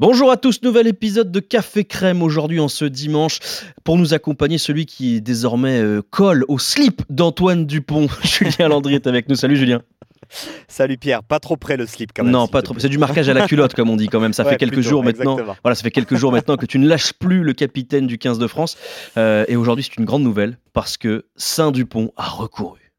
Bonjour à tous, nouvel épisode de Café Crème aujourd'hui en ce dimanche pour nous accompagner celui qui désormais euh, colle au slip d'Antoine Dupont. Julien Landry est avec nous. Salut Julien. Salut Pierre, pas trop près le slip quand même. Non, pas trop. C'est du marquage à la culotte comme on dit quand même. Ça fait quelques jours maintenant. Voilà, ça fait quelques jours maintenant que tu ne lâches plus le capitaine du 15 de France. Euh, et aujourd'hui, c'est une grande nouvelle parce que Saint Dupont a recouru.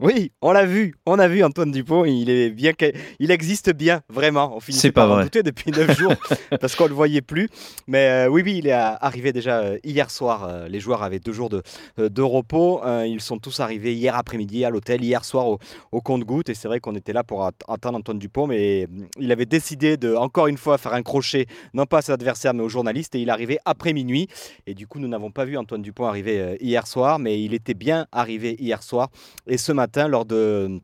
Oui, on l'a vu, on a vu Antoine Dupont, il est bien, il existe bien, vraiment. On finissait par en douter depuis 9 jours parce qu'on le voyait plus. Mais euh, oui, oui, il est arrivé déjà euh, hier soir. Euh, les joueurs avaient deux jours de, de repos. ils sont tous arrivés hier après-midi à l'hôtel, hier soir au, au compte-goutte. Et c'est vrai qu'on était là pour attendre Antoine Dupont, mais il avait décidé de, encore une fois, faire un crochet, non pas à ses adversaires, mais aux journalistes. Et il arrivait après minuit. Et du coup, nous n'avons pas vu Antoine Dupont arriver hier soir, mais il était bien arrivé hier soir. Et ce matin, lors de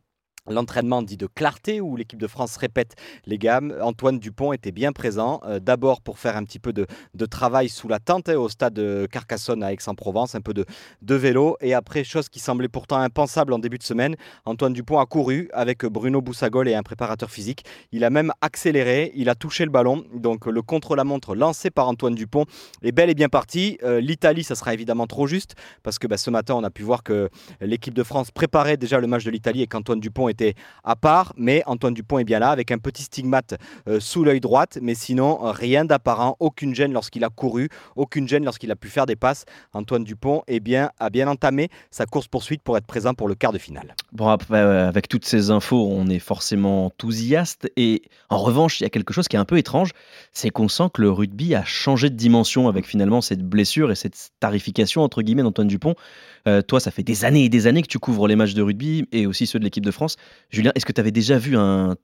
L'entraînement dit de clarté où l'équipe de France répète les gammes. Antoine Dupont était bien présent, euh, d'abord pour faire un petit peu de, travail sous la tente hein, au stade de Carcassonne à Aix-en-Provence, un peu de, de, vélo. Et après, chose qui semblait pourtant impensable en début de semaine, Antoine Dupont a couru avec Bruno Boussagol et un préparateur physique. Il a même accéléré, il a touché le ballon. Donc le contre-la-montre lancé par Antoine Dupont est bel et bien parti. Euh, L'Italie, ça sera évidemment trop juste parce que bah, ce matin, on a pu voir que l'équipe de France préparait déjà le match de l'Italie et qu'Antoine Dupont était à part, mais Antoine Dupont est bien là avec un petit stigmate euh, sous l'œil droit, mais sinon rien d'apparent, aucune gêne lorsqu'il a couru, aucune gêne lorsqu'il a pu faire des passes. Antoine Dupont est bien, a bien entamé sa course poursuite pour être présent pour le quart de finale. Bon, après, euh, avec toutes ces infos, on est forcément enthousiaste et en revanche, il y a quelque chose qui est un peu étrange, c'est qu'on sent que le rugby a changé de dimension avec finalement cette blessure et cette tarification entre guillemets d'Antoine Dupont. Euh, toi, ça fait des années et des années que tu couvres les matchs de rugby et aussi ceux de l'équipe de France. Julien, est-ce que tu avais déjà vu un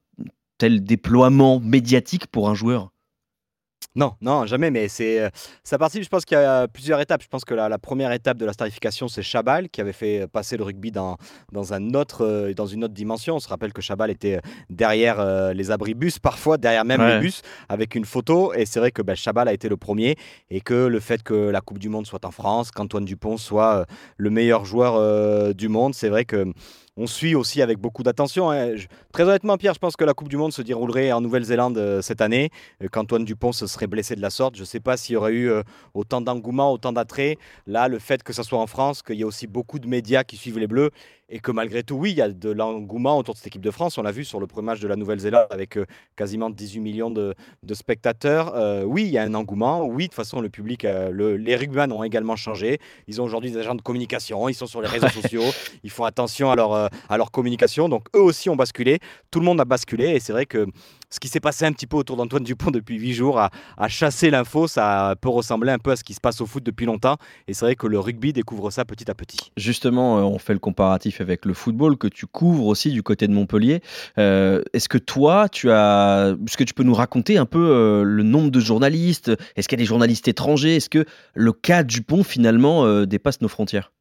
tel déploiement médiatique pour un joueur? Non, non, jamais, mais c'est euh, ça partie, je pense qu'il y a plusieurs étapes. Je pense que la, première étape de la starification, c'est Chabal qui avait fait passer le rugby dans, dans, un autre, euh, dans une autre dimension. On se rappelle que Chabal était derrière les abribus, parfois derrière même les bus, avec une photo. Et c'est vrai que ben, Chabal a été le premier et que le fait que la Coupe du Monde soit en France, qu'Antoine Dupont soit le meilleur joueur du monde, c'est vrai que on suit aussi avec beaucoup d'attention. Hein. Très honnêtement, Pierre, je pense que la Coupe du Monde se déroulerait en Nouvelle-Zélande euh, cette année. Euh, Qu'Antoine Dupont se serait blessé de la sorte, je ne sais pas s'il y aurait eu euh, autant d'engouement, autant d'attrait. Là, le fait que ce soit en France, qu'il y ait aussi beaucoup de médias qui suivent les Bleus, et que malgré tout, oui, il y a de l'engouement autour de cette équipe de France. On l'a vu sur le premier match de la Nouvelle-Zélande avec quasiment 18 millions de, spectateurs. oui, il y a un engouement. Oui, de toute façon, le public, les rugbyman ont également changé. Ils ont aujourd'hui des agents de communication, ils sont sur les réseaux sociaux, ils font attention à leur euh, à leur communication. Donc eux aussi ont basculé, tout le monde a basculé et c'est vrai que ce qui s'est passé un petit peu autour d'Antoine Dupont depuis huit jours a, chassé l'info. Ça peut ressembler un peu à ce qui se passe au foot depuis longtemps. Et c'est vrai que le rugby découvre ça petit à petit. Justement, euh, on fait le comparatif avec le football que tu couvres aussi du côté de Montpellier. Euh, est-ce que toi, tu as, est-ce que tu peux nous raconter un peu le nombre de journalistes? Est-ce qu'il y a des journalistes étrangers? Est-ce que le cas Dupont finalement dépasse nos frontières?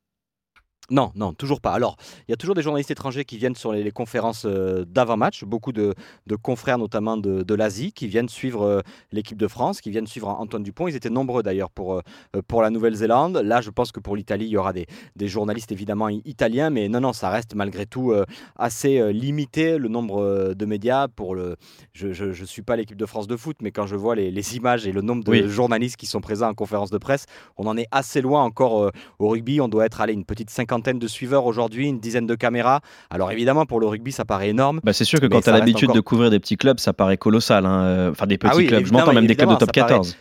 Non, non, toujours pas. Alors, il y a toujours des journalistes étrangers qui viennent sur les, conférences euh, d'avant-match, beaucoup de, confrères notamment de, l'Asie qui viennent suivre euh, l'équipe de France, qui viennent suivre Antoine Dupont. Ils étaient nombreux d'ailleurs pour, euh, pour la Nouvelle-Zélande. Là, je pense que pour l'Italie, il y aura des, journalistes évidemment italiens, mais non, non, ça reste malgré tout assez limité le nombre de médias. Pour le, je ne suis pas l'équipe de France de foot, mais quand je vois les, images et le nombre de journalistes qui sont présents en conférence de presse, on en est assez loin encore au rugby. On doit être allé une petite 50 de suiveurs aujourd'hui, une dizaine de caméras. Alors évidemment, pour le rugby, ça paraît énorme. Bah c'est sûr que quand tu as l'habitude de couvrir des petits clubs, ça paraît colossal. Hein. Enfin, des ah petits clubs. Je m'entends même des clubs de top 14.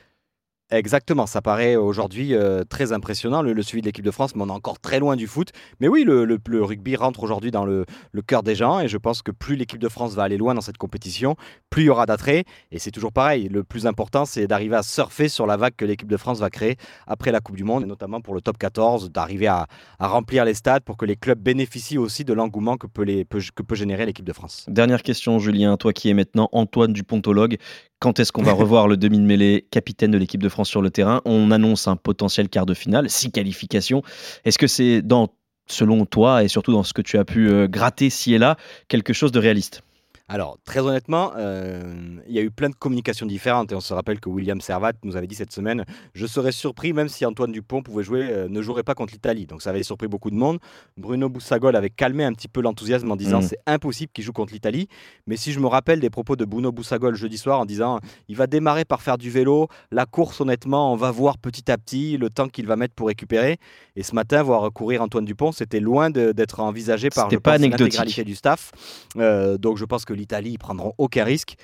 Exactement, ça paraît aujourd'hui euh, très impressionnant le, suivi de l'équipe de France, mais on est encore très loin du foot. Mais oui, le, rugby rentre aujourd'hui dans le, cœur des gens et je pense que plus l'équipe de France va aller loin dans cette compétition, plus il y aura d'attrait. Et c'est toujours pareil, le plus important c'est d'arriver à surfer sur la vague que l'équipe de France va créer après la Coupe du Monde, et notamment pour le top 14, d'arriver à, remplir les stades pour que les clubs bénéficient aussi de l'engouement que peut, que peut générer l'équipe de France. Dernière question, Julien, toi qui es maintenant Antoine Dupontologue, quand est-ce qu'on va revoir le demi-mêlée capitaine de l'équipe de France sur le terrain On annonce un potentiel quart de finale, six qualifications. Est-ce que c'est dans selon toi et surtout dans ce que tu as pu euh, gratter ci et là, quelque chose de réaliste? Alors, très honnêtement, euh, il y a eu plein de communications différentes et on se rappelle que William Servat nous avait dit cette semaine Je serais surpris, même si Antoine Dupont pouvait jouer, euh, ne jouerait pas contre l'Italie. Donc, ça avait surpris beaucoup de monde. Bruno Boussagol avait calmé un petit peu l'enthousiasme en disant mm. C'est impossible qu'il joue contre l'Italie. Mais si je me rappelle des propos de Bruno Boussagol jeudi soir en disant Il va démarrer par faire du vélo, la course, honnêtement, on va voir petit à petit le temps qu'il va mettre pour récupérer. Et ce matin, voir courir Antoine Dupont, c'était loin d'être envisagé par l'intégralité du staff. Euh, donc, je pense que l'Italie, ils prendront aucun risque.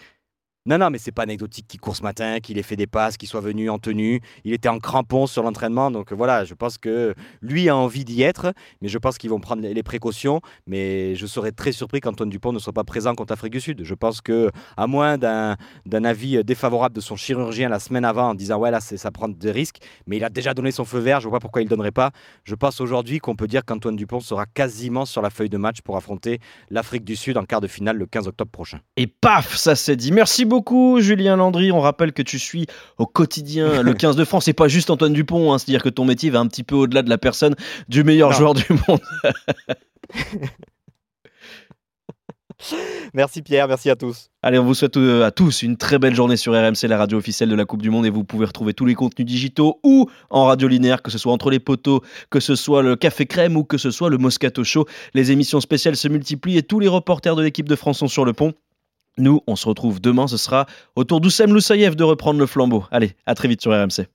Non, non, mais c'est pas anecdotique qu'il court ce matin, qu'il ait fait des passes, qu'il soit venu en tenue. Il était en crampon sur l'entraînement. Donc voilà, je pense que lui a envie d'y être. Mais je pense qu'ils vont prendre les précautions. Mais je serais très surpris qu'Antoine Dupont ne soit pas présent contre l'Afrique du Sud. Je pense que, à moins d'un avis défavorable de son chirurgien la semaine avant en disant ouais, là, ça prend des risques. Mais il a déjà donné son feu vert. Je vois pas pourquoi il ne donnerait pas. Je pense aujourd'hui qu'on peut dire qu'Antoine Dupont sera quasiment sur la feuille de match pour affronter l'Afrique du Sud en quart de finale le 15 octobre prochain. Et paf, ça s'est dit. Merci beaucoup, Julien Landry. On rappelle que tu suis au quotidien le 15 de France et pas juste Antoine Dupont. Hein. C'est-à-dire que ton métier va un petit peu au-delà de la personne du meilleur joueur du monde. merci Pierre, merci à tous. Allez, on vous souhaite euh, à tous une très belle journée sur RMC, la radio officielle de la Coupe du Monde, et vous pouvez retrouver tous les contenus digitaux ou en radio linéaire, que ce soit entre les poteaux, que ce soit le Café Crème ou que ce soit le Moscato Show. Les émissions spéciales se multiplient et tous les reporters de l'équipe de France sont sur le pont. Nous, on se retrouve demain. Ce sera au tour d'Oussem Loussaïev de reprendre le flambeau. Allez, à très vite sur RMC.